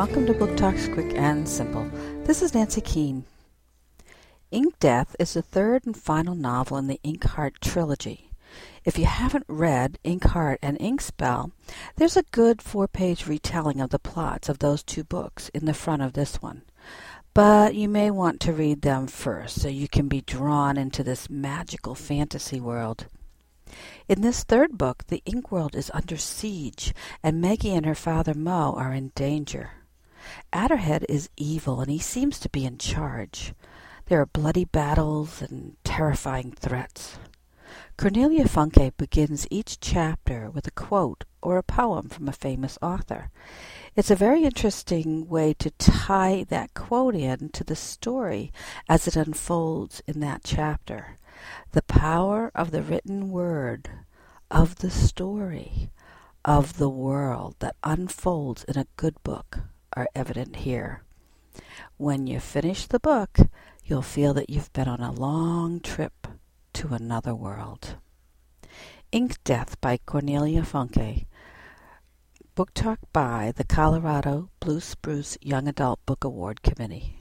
Welcome to Book Talks Quick and Simple. This is Nancy Keane. Ink Death is the third and final novel in the Inkheart trilogy. If you haven't read Inkheart and Inkspell, there's a good four page retelling of the plots of those two books in the front of this one. But you may want to read them first so you can be drawn into this magical fantasy world. In this third book, the ink world is under siege, and Meggie and her father Mo are in danger. Adderhead is evil, and he seems to be in charge. There are bloody battles and terrifying threats. Cornelia Funke begins each chapter with a quote or a poem from a famous author. It's a very interesting way to tie that quote in to the story as it unfolds in that chapter. The power of the written word, of the story, of the world that unfolds in a good book are evident here. When you finish the book, you'll feel that you've been on a long trip to another world. Inkdeath by Cornelia Funke. Book Talk by the Colorado Blue Spruce Young Adult Book Award Committee.